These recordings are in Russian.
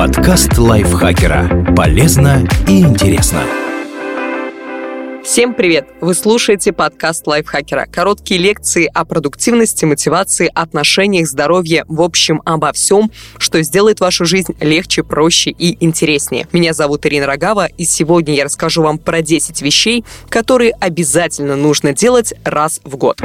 Подкаст лайфхакера. Полезно и интересно. Всем привет! Вы слушаете подкаст лайфхакера. Короткие лекции о продуктивности, мотивации, отношениях, здоровье, в общем, обо всем, что сделает вашу жизнь легче, проще и интереснее. Меня зовут Ирина Рогава, и сегодня я расскажу вам про 10 вещей, которые обязательно нужно делать раз в год.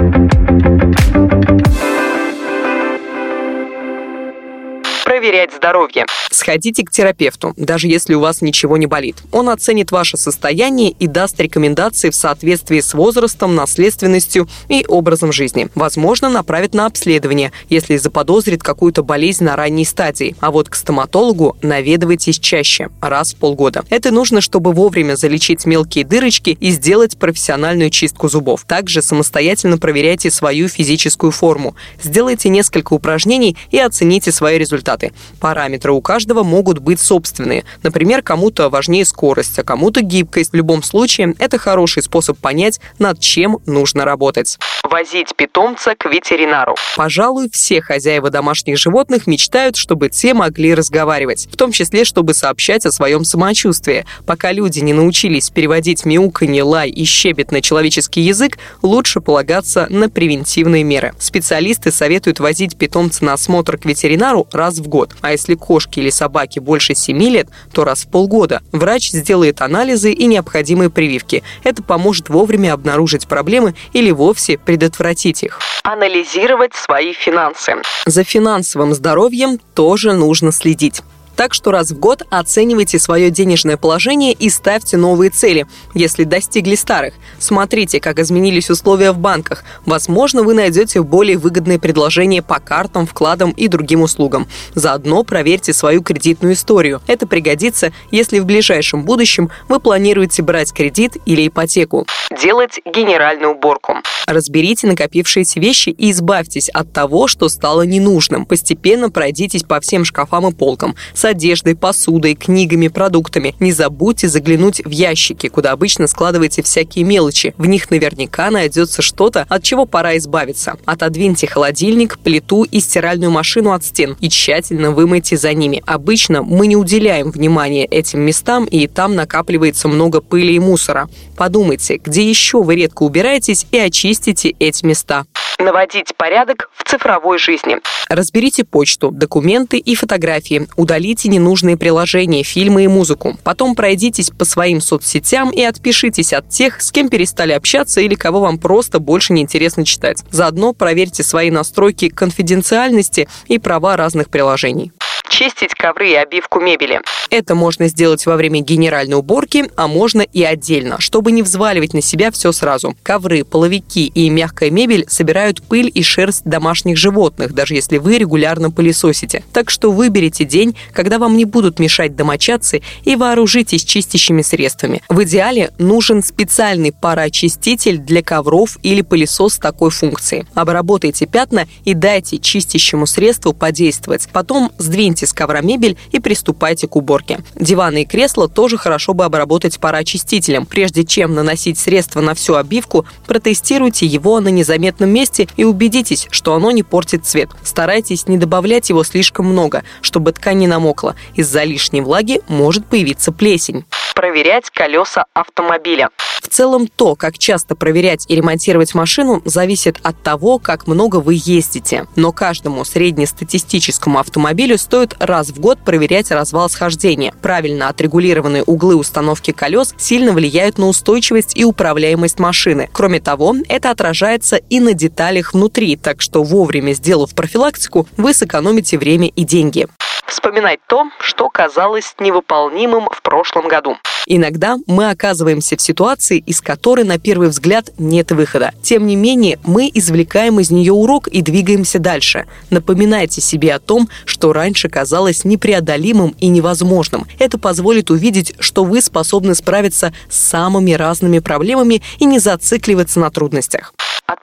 Проверять здоровье. Сходите к терапевту, даже если у вас ничего не болит. Он оценит ваше состояние и даст рекомендации в соответствии с возрастом, наследственностью и образом жизни. Возможно, направит на обследование, если заподозрит какую-то болезнь на ранней стадии. А вот к стоматологу наведывайтесь чаще, раз в полгода. Это нужно, чтобы вовремя залечить мелкие дырочки и сделать профессиональную чистку зубов. Также самостоятельно проверяйте свою физическую форму. Сделайте несколько упражнений и оцените свои результаты. Параметры у каждого могут быть собственные. Например, кому-то важнее скорость, а кому-то гибкость. В любом случае, это хороший способ понять, над чем нужно работать. Возить питомца к ветеринару. Пожалуй, все хозяева домашних животных мечтают, чтобы те могли разговаривать, в том числе, чтобы сообщать о своем самочувствии. Пока люди не научились переводить мяуканье, лай и щебет на человеческий язык, лучше полагаться на превентивные меры. Специалисты советуют возить питомца на осмотр к ветеринару раз в в год. А если кошки или собаки больше 7 лет, то раз в полгода. Врач сделает анализы и необходимые прививки. Это поможет вовремя обнаружить проблемы или вовсе предотвратить их. Анализировать свои финансы. За финансовым здоровьем тоже нужно следить. Так что раз в год оценивайте свое денежное положение и ставьте новые цели, если достигли старых. Смотрите, как изменились условия в банках. Возможно, вы найдете более выгодные предложения по картам, вкладам и другим услугам. Заодно проверьте свою кредитную историю. Это пригодится, если в ближайшем будущем вы планируете брать кредит или ипотеку. Делать генеральную уборку. Разберите накопившиеся вещи и избавьтесь от того, что стало ненужным. Постепенно пройдитесь по всем шкафам и полкам одеждой, посудой, книгами, продуктами. Не забудьте заглянуть в ящики, куда обычно складываете всякие мелочи. В них наверняка найдется что-то, от чего пора избавиться. Отодвиньте холодильник, плиту и стиральную машину от стен и тщательно вымойте за ними. Обычно мы не уделяем внимания этим местам, и там накапливается много пыли и мусора. Подумайте, где еще вы редко убираетесь и очистите эти места наводить порядок в цифровой жизни. Разберите почту, документы и фотографии, удалите ненужные приложения, фильмы и музыку. Потом пройдитесь по своим соцсетям и отпишитесь от тех, с кем перестали общаться или кого вам просто больше не интересно читать. Заодно проверьте свои настройки конфиденциальности и права разных приложений чистить ковры и обивку мебели. Это можно сделать во время генеральной уборки, а можно и отдельно, чтобы не взваливать на себя все сразу. Ковры, половики и мягкая мебель собирают пыль и шерсть домашних животных, даже если вы регулярно пылесосите. Так что выберите день, когда вам не будут мешать домочадцы и вооружитесь чистящими средствами. В идеале нужен специальный пароочиститель для ковров или пылесос с такой функцией. Обработайте пятна и дайте чистящему средству подействовать. Потом сдвиньте С ковра мебель и приступайте к уборке. Диваны и кресла тоже хорошо бы обработать пароочистителем. Прежде чем наносить средство на всю обивку, протестируйте его на незаметном месте и убедитесь, что оно не портит цвет. Старайтесь не добавлять его слишком много, чтобы ткань не намокла. Из-за лишней влаги может появиться плесень проверять колеса автомобиля. В целом то, как часто проверять и ремонтировать машину, зависит от того, как много вы ездите. Но каждому среднестатистическому автомобилю стоит раз в год проверять развал схождения. Правильно отрегулированные углы установки колес сильно влияют на устойчивость и управляемость машины. Кроме того, это отражается и на деталях внутри, так что вовремя сделав профилактику, вы сэкономите время и деньги вспоминать то, что казалось невыполнимым в прошлом году. Иногда мы оказываемся в ситуации, из которой на первый взгляд нет выхода. Тем не менее, мы извлекаем из нее урок и двигаемся дальше. Напоминайте себе о том, что раньше казалось непреодолимым и невозможным. Это позволит увидеть, что вы способны справиться с самыми разными проблемами и не зацикливаться на трудностях.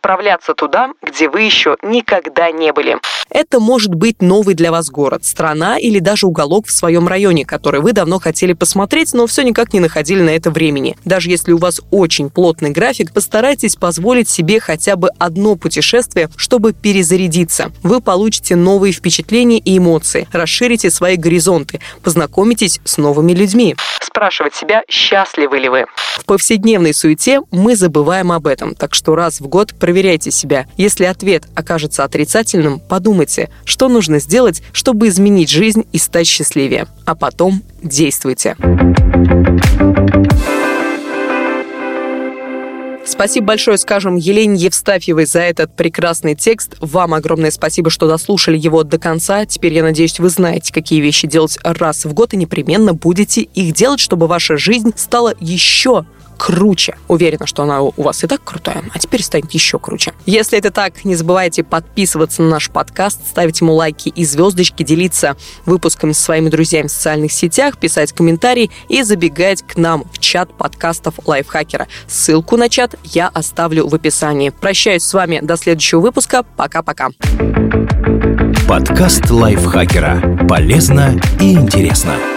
Отправляться туда, где вы еще никогда не были. Это может быть новый для вас город, страна или даже уголок в своем районе, который вы давно хотели посмотреть, но все никак не находили на это времени. Даже если у вас очень плотный график, постарайтесь позволить себе хотя бы одно путешествие, чтобы перезарядиться. Вы получите новые впечатления и эмоции, расширите свои горизонты, познакомитесь с новыми людьми. Спрашивать себя, счастливы ли вы. В повседневной суете мы забываем об этом, так что раз в год проверяйте себя. Если ответ окажется отрицательным, подумайте, что нужно сделать, чтобы изменить жизнь и стать счастливее. А потом действуйте. Спасибо большое, скажем, Елене Евстафьевой за этот прекрасный текст. Вам огромное спасибо, что дослушали его до конца. Теперь, я надеюсь, вы знаете, какие вещи делать раз в год и непременно будете их делать, чтобы ваша жизнь стала еще круче. Уверена, что она у вас и так крутая, а теперь станет еще круче. Если это так, не забывайте подписываться на наш подкаст, ставить ему лайки и звездочки, делиться выпусками со своими друзьями в социальных сетях, писать комментарии и забегать к нам в чат подкастов Лайфхакера. Ссылку на чат я оставлю в описании. Прощаюсь с вами до следующего выпуска. Пока-пока. Подкаст Лайфхакера. Полезно и интересно.